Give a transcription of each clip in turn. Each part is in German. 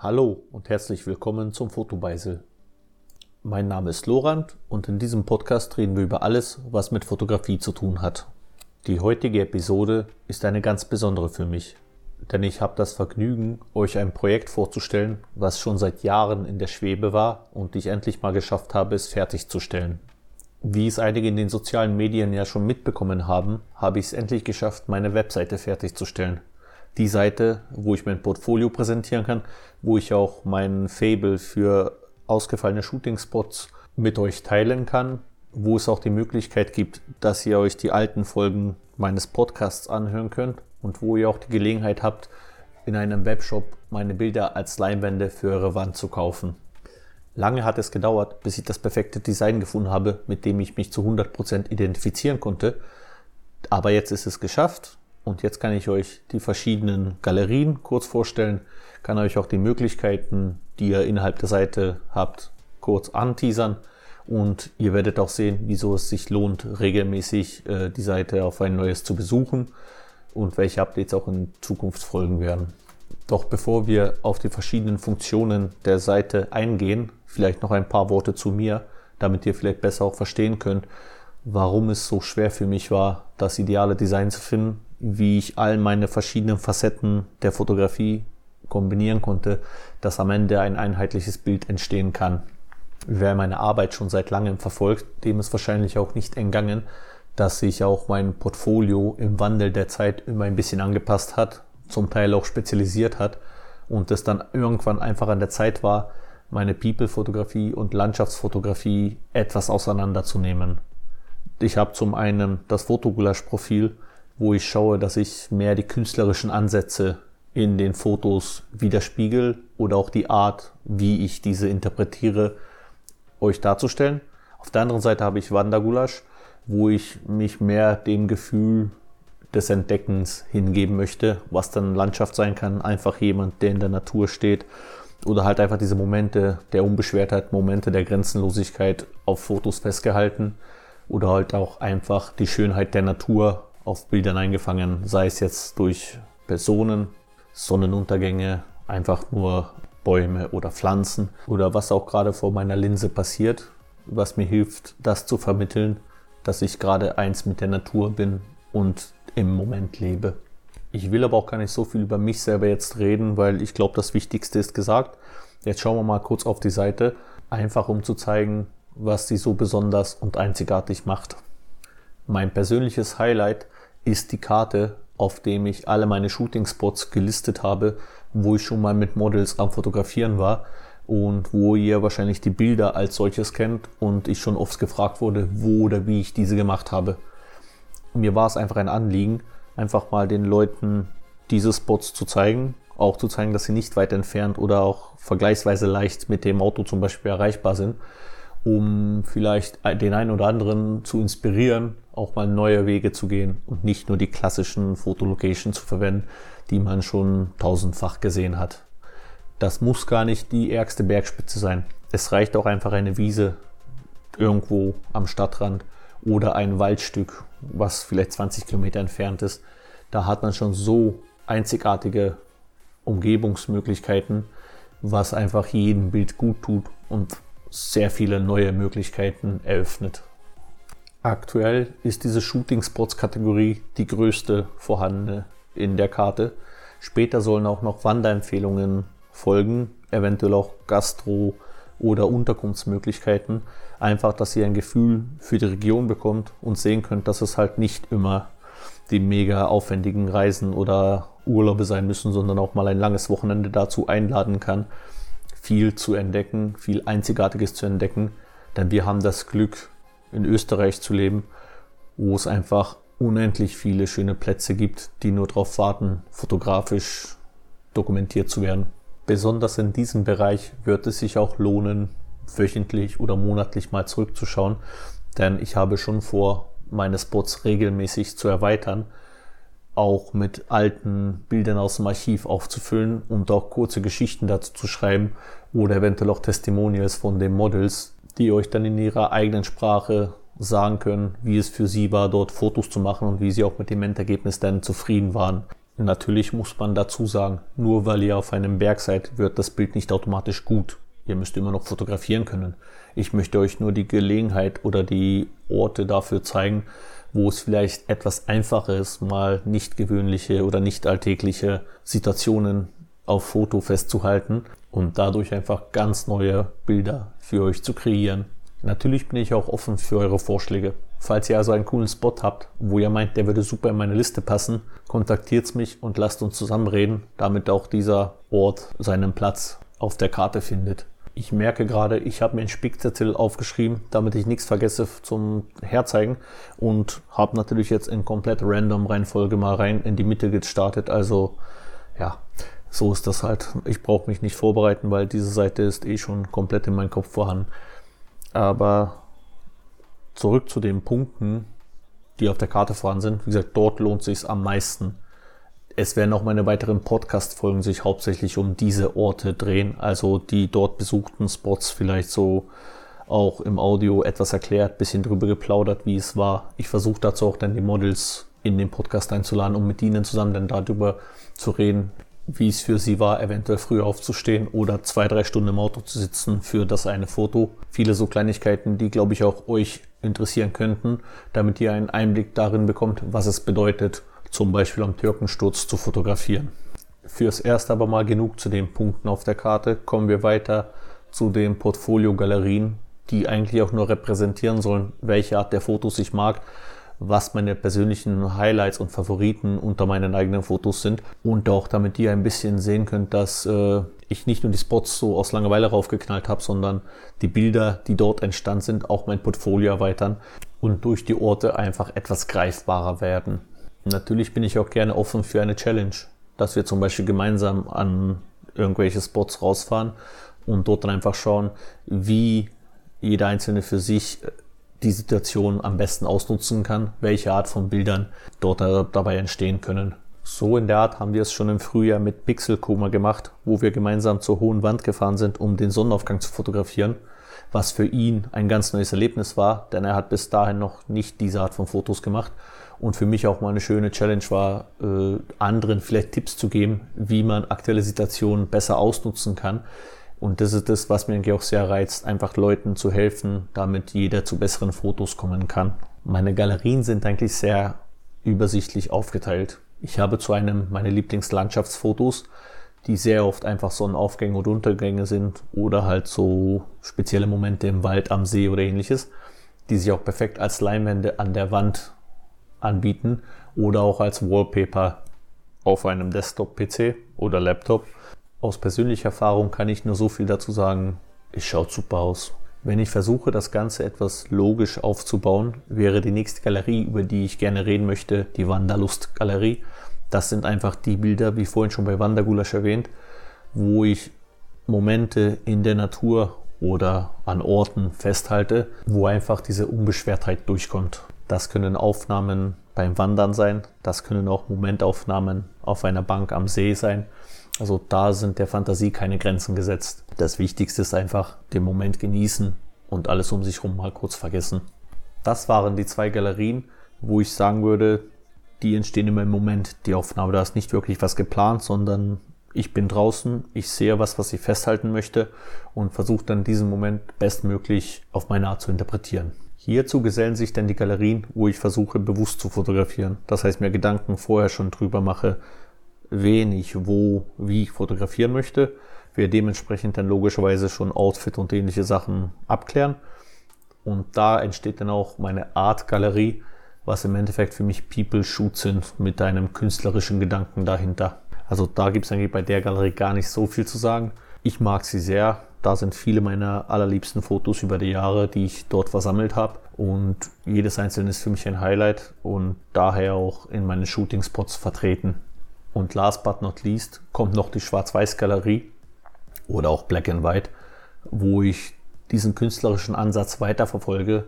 Hallo und herzlich willkommen zum Fotobeisel. Mein Name ist Lorand und in diesem Podcast reden wir über alles, was mit Fotografie zu tun hat. Die heutige Episode ist eine ganz besondere für mich, denn ich habe das Vergnügen, euch ein Projekt vorzustellen, was schon seit Jahren in der Schwebe war und ich endlich mal geschafft habe, es fertigzustellen. Wie es einige in den sozialen Medien ja schon mitbekommen haben, habe ich es endlich geschafft, meine Webseite fertigzustellen. Die Seite, wo ich mein Portfolio präsentieren kann, wo ich auch mein Fable für ausgefallene Shootingspots mit euch teilen kann, wo es auch die Möglichkeit gibt, dass ihr euch die alten Folgen meines Podcasts anhören könnt und wo ihr auch die Gelegenheit habt, in einem Webshop meine Bilder als Leinwände für eure Wand zu kaufen. Lange hat es gedauert, bis ich das perfekte Design gefunden habe, mit dem ich mich zu 100% identifizieren konnte. Aber jetzt ist es geschafft und jetzt kann ich euch die verschiedenen Galerien kurz vorstellen, kann euch auch die Möglichkeiten, die ihr innerhalb der Seite habt, kurz anteasern und ihr werdet auch sehen, wieso es sich lohnt, regelmäßig äh, die Seite auf ein neues zu besuchen und welche Updates auch in Zukunft folgen werden. Doch bevor wir auf die verschiedenen Funktionen der Seite eingehen, vielleicht noch ein paar Worte zu mir, damit ihr vielleicht besser auch verstehen könnt, warum es so schwer für mich war, das ideale Design zu finden, wie ich all meine verschiedenen Facetten der Fotografie kombinieren konnte, dass am Ende ein einheitliches Bild entstehen kann. Wer meine Arbeit schon seit langem verfolgt, dem ist wahrscheinlich auch nicht entgangen, dass sich auch mein Portfolio im Wandel der Zeit immer ein bisschen angepasst hat, zum Teil auch spezialisiert hat und es dann irgendwann einfach an der Zeit war, meine People-Fotografie und Landschaftsfotografie etwas auseinanderzunehmen. Ich habe zum einen das Fotogulasch-Profil, wo ich schaue, dass ich mehr die künstlerischen Ansätze in den Fotos widerspiegel oder auch die Art, wie ich diese interpretiere, euch darzustellen. Auf der anderen Seite habe ich Wandergulasch, wo ich mich mehr dem Gefühl des Entdeckens hingeben möchte, was dann Landschaft sein kann, einfach jemand, der in der Natur steht oder halt einfach diese Momente der Unbeschwertheit, Momente der Grenzenlosigkeit auf Fotos festgehalten oder halt auch einfach die Schönheit der Natur auf Bildern eingefangen, sei es jetzt durch Personen, Sonnenuntergänge, einfach nur Bäume oder Pflanzen oder was auch gerade vor meiner Linse passiert, was mir hilft, das zu vermitteln, dass ich gerade eins mit der Natur bin und im Moment lebe. Ich will aber auch gar nicht so viel über mich selber jetzt reden, weil ich glaube, das Wichtigste ist gesagt. Jetzt schauen wir mal kurz auf die Seite, einfach um zu zeigen, was sie so besonders und einzigartig macht. Mein persönliches Highlight ist die Karte, auf dem ich alle meine Shooting-Spots gelistet habe, wo ich schon mal mit Models am Fotografieren war und wo ihr wahrscheinlich die Bilder als solches kennt und ich schon oft gefragt wurde, wo oder wie ich diese gemacht habe. Mir war es einfach ein Anliegen, einfach mal den Leuten diese Spots zu zeigen, auch zu zeigen, dass sie nicht weit entfernt oder auch vergleichsweise leicht mit dem Auto zum Beispiel erreichbar sind um vielleicht den einen oder anderen zu inspirieren, auch mal neue Wege zu gehen und nicht nur die klassischen Fotolocations zu verwenden, die man schon tausendfach gesehen hat. Das muss gar nicht die ärgste Bergspitze sein. Es reicht auch einfach eine Wiese irgendwo am Stadtrand oder ein Waldstück, was vielleicht 20 Kilometer entfernt ist. Da hat man schon so einzigartige Umgebungsmöglichkeiten, was einfach jedem Bild gut tut und sehr viele neue Möglichkeiten eröffnet. Aktuell ist diese Shooting Spots Kategorie die größte vorhandene in der Karte. Später sollen auch noch Wanderempfehlungen folgen, eventuell auch Gastro- oder Unterkunftsmöglichkeiten. Einfach, dass ihr ein Gefühl für die Region bekommt und sehen könnt, dass es halt nicht immer die mega aufwendigen Reisen oder Urlaube sein müssen, sondern auch mal ein langes Wochenende dazu einladen kann, viel zu entdecken, viel Einzigartiges zu entdecken. Denn wir haben das Glück, in Österreich zu leben, wo es einfach unendlich viele schöne Plätze gibt, die nur darauf warten, fotografisch dokumentiert zu werden. Besonders in diesem Bereich wird es sich auch lohnen, wöchentlich oder monatlich mal zurückzuschauen, denn ich habe schon vor, meine Spots regelmäßig zu erweitern auch mit alten Bildern aus dem Archiv aufzufüllen und auch kurze Geschichten dazu zu schreiben oder eventuell auch Testimonials von den Models, die euch dann in ihrer eigenen Sprache sagen können, wie es für sie war, dort Fotos zu machen und wie sie auch mit dem Endergebnis dann zufrieden waren. Natürlich muss man dazu sagen, nur weil ihr auf einem Berg seid, wird das Bild nicht automatisch gut. Ihr müsst immer noch fotografieren können. Ich möchte euch nur die Gelegenheit oder die Orte dafür zeigen, wo es vielleicht etwas einfacher ist, mal nicht gewöhnliche oder nicht alltägliche Situationen auf Foto festzuhalten und dadurch einfach ganz neue Bilder für euch zu kreieren. Natürlich bin ich auch offen für eure Vorschläge. Falls ihr also einen coolen Spot habt, wo ihr meint, der würde super in meine Liste passen, kontaktiert mich und lasst uns zusammenreden, damit auch dieser Ort seinen Platz auf der Karte findet. Ich merke gerade, ich habe mir einen Spickzettel aufgeschrieben, damit ich nichts vergesse zum Herzeigen und habe natürlich jetzt in komplett random Reihenfolge mal rein in die Mitte gestartet. Also ja, so ist das halt. Ich brauche mich nicht vorbereiten, weil diese Seite ist eh schon komplett in meinem Kopf vorhanden. Aber zurück zu den Punkten, die auf der Karte vorhanden sind. Wie gesagt, dort lohnt sich am meisten es werden auch meine weiteren Podcast-Folgen sich hauptsächlich um diese Orte drehen, also die dort besuchten Spots vielleicht so auch im Audio etwas erklärt, bisschen drüber geplaudert, wie es war. Ich versuche dazu auch dann die Models in den Podcast einzuladen, um mit ihnen zusammen dann darüber zu reden, wie es für sie war, eventuell früher aufzustehen oder zwei, drei Stunden im Auto zu sitzen für das eine Foto. Viele so Kleinigkeiten, die, glaube ich, auch euch interessieren könnten, damit ihr einen Einblick darin bekommt, was es bedeutet, zum Beispiel am Türkensturz zu fotografieren. Fürs erste aber mal genug zu den Punkten auf der Karte. Kommen wir weiter zu den Portfolio-Galerien, die eigentlich auch nur repräsentieren sollen, welche Art der Fotos ich mag, was meine persönlichen Highlights und Favoriten unter meinen eigenen Fotos sind und auch damit ihr ein bisschen sehen könnt, dass äh, ich nicht nur die Spots so aus Langeweile raufgeknallt habe, sondern die Bilder, die dort entstanden sind, auch mein Portfolio erweitern und durch die Orte einfach etwas greifbarer werden. Natürlich bin ich auch gerne offen für eine Challenge, dass wir zum Beispiel gemeinsam an irgendwelche Spots rausfahren und dort dann einfach schauen, wie jeder Einzelne für sich die Situation am besten ausnutzen kann, welche Art von Bildern dort dabei entstehen können. So in der Art haben wir es schon im Frühjahr mit Pixelkoma gemacht, wo wir gemeinsam zur hohen Wand gefahren sind, um den Sonnenaufgang zu fotografieren, was für ihn ein ganz neues Erlebnis war, denn er hat bis dahin noch nicht diese Art von Fotos gemacht und für mich auch mal eine schöne Challenge war, äh, anderen vielleicht Tipps zu geben, wie man aktuelle Situationen besser ausnutzen kann. Und das ist das, was mir eigentlich auch sehr reizt, einfach Leuten zu helfen, damit jeder zu besseren Fotos kommen kann. Meine Galerien sind eigentlich sehr übersichtlich aufgeteilt. Ich habe zu einem meine Lieblingslandschaftsfotos, die sehr oft einfach Sonnenaufgänge und Untergänge sind oder halt so spezielle Momente im Wald, am See oder ähnliches, die sich auch perfekt als Leinwände an der Wand anbieten oder auch als Wallpaper auf einem Desktop-PC oder Laptop. Aus persönlicher Erfahrung kann ich nur so viel dazu sagen, es schaut super aus. Wenn ich versuche, das Ganze etwas logisch aufzubauen, wäre die nächste Galerie, über die ich gerne reden möchte, die Wanderlust-Galerie. Das sind einfach die Bilder, wie vorhin schon bei Wandergulasch erwähnt, wo ich Momente in der Natur oder an Orten festhalte, wo einfach diese Unbeschwertheit durchkommt. Das können Aufnahmen beim Wandern sein, das können auch Momentaufnahmen auf einer Bank am See sein. Also da sind der Fantasie keine Grenzen gesetzt. Das Wichtigste ist einfach den Moment genießen und alles um sich herum mal kurz vergessen. Das waren die zwei Galerien, wo ich sagen würde, die entstehen immer im Moment. Die Aufnahme, da ist nicht wirklich was geplant, sondern ich bin draußen, ich sehe was, was ich festhalten möchte und versuche dann diesen Moment bestmöglich auf meine Art zu interpretieren. Hierzu gesellen sich dann die Galerien, wo ich versuche bewusst zu fotografieren. Das heißt, mir Gedanken vorher schon drüber mache, wen ich wo, wie ich fotografieren möchte. Wir dementsprechend dann logischerweise schon Outfit und ähnliche Sachen abklären. Und da entsteht dann auch meine Art Galerie, was im Endeffekt für mich People Shoots sind mit einem künstlerischen Gedanken dahinter. Also da gibt es eigentlich bei der Galerie gar nicht so viel zu sagen. Ich mag sie sehr. Da sind viele meiner allerliebsten Fotos über die Jahre, die ich dort versammelt habe. Und jedes einzelne ist für mich ein Highlight und daher auch in meinen Shooting-Spots vertreten. Und last but not least kommt noch die Schwarz-Weiß-Galerie oder auch Black and White, wo ich diesen künstlerischen Ansatz weiterverfolge,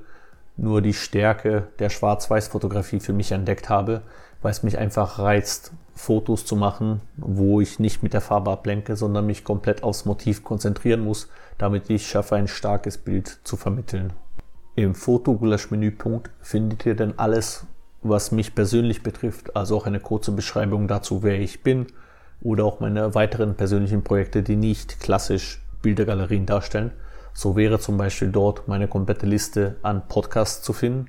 nur die Stärke der Schwarz-Weiß-Fotografie für mich entdeckt habe, weil es mich einfach reizt, Fotos zu machen, wo ich nicht mit der Farbe ablenke, sondern mich komplett aufs Motiv konzentrieren muss, damit ich schaffe, ein starkes Bild zu vermitteln. Im Fotogulasch-Menüpunkt findet ihr dann alles, was mich persönlich betrifft, also auch eine kurze Beschreibung dazu, wer ich bin oder auch meine weiteren persönlichen Projekte, die nicht klassisch Bildergalerien darstellen. So wäre zum Beispiel dort meine komplette Liste an Podcasts zu finden.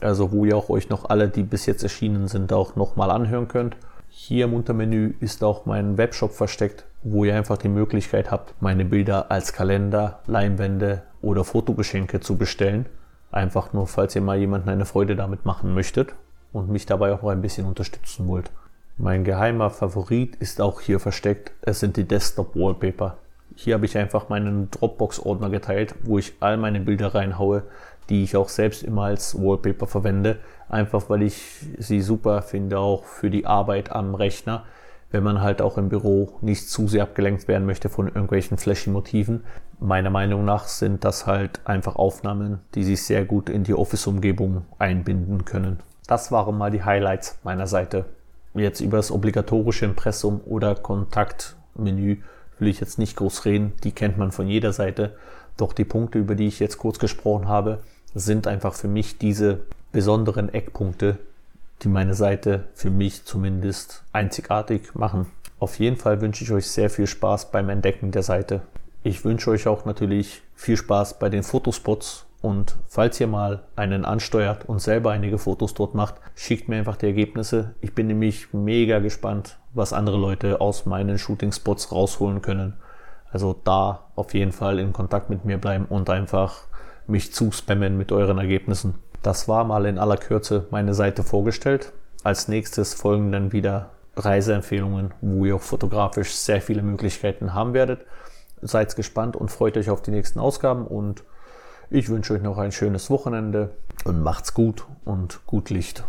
Also wo ihr auch euch noch alle, die bis jetzt erschienen sind, auch nochmal anhören könnt. Hier im Untermenü ist auch mein Webshop versteckt, wo ihr einfach die Möglichkeit habt, meine Bilder als Kalender, Leinwände oder Fotogeschenke zu bestellen. Einfach nur, falls ihr mal jemanden eine Freude damit machen möchtet und mich dabei auch ein bisschen unterstützen wollt. Mein geheimer Favorit ist auch hier versteckt. Es sind die Desktop Wallpaper. Hier habe ich einfach meinen Dropbox-Ordner geteilt, wo ich all meine Bilder reinhaue, die ich auch selbst immer als Wallpaper verwende, einfach weil ich sie super finde, auch für die Arbeit am Rechner, wenn man halt auch im Büro nicht zu sehr abgelenkt werden möchte von irgendwelchen flashy Motiven. Meiner Meinung nach sind das halt einfach Aufnahmen, die sich sehr gut in die Office-Umgebung einbinden können. Das waren mal die Highlights meiner Seite. Jetzt über das obligatorische Impressum oder Kontaktmenü will ich jetzt nicht groß reden, die kennt man von jeder Seite. Doch die Punkte, über die ich jetzt kurz gesprochen habe, sind einfach für mich diese besonderen Eckpunkte, die meine Seite für mich zumindest einzigartig machen. Auf jeden Fall wünsche ich euch sehr viel Spaß beim Entdecken der Seite. Ich wünsche euch auch natürlich viel Spaß bei den Fotospots und falls ihr mal einen ansteuert und selber einige Fotos dort macht, schickt mir einfach die Ergebnisse. Ich bin nämlich mega gespannt, was andere Leute aus meinen Shooting-Spots rausholen können. Also da auf jeden Fall in Kontakt mit mir bleiben und einfach mich zuspammen mit euren Ergebnissen. Das war mal in aller Kürze meine Seite vorgestellt. Als nächstes folgen dann wieder Reiseempfehlungen, wo ihr auch fotografisch sehr viele Möglichkeiten haben werdet. Seid gespannt und freut euch auf die nächsten Ausgaben und ich wünsche euch noch ein schönes Wochenende und macht's gut und gut Licht.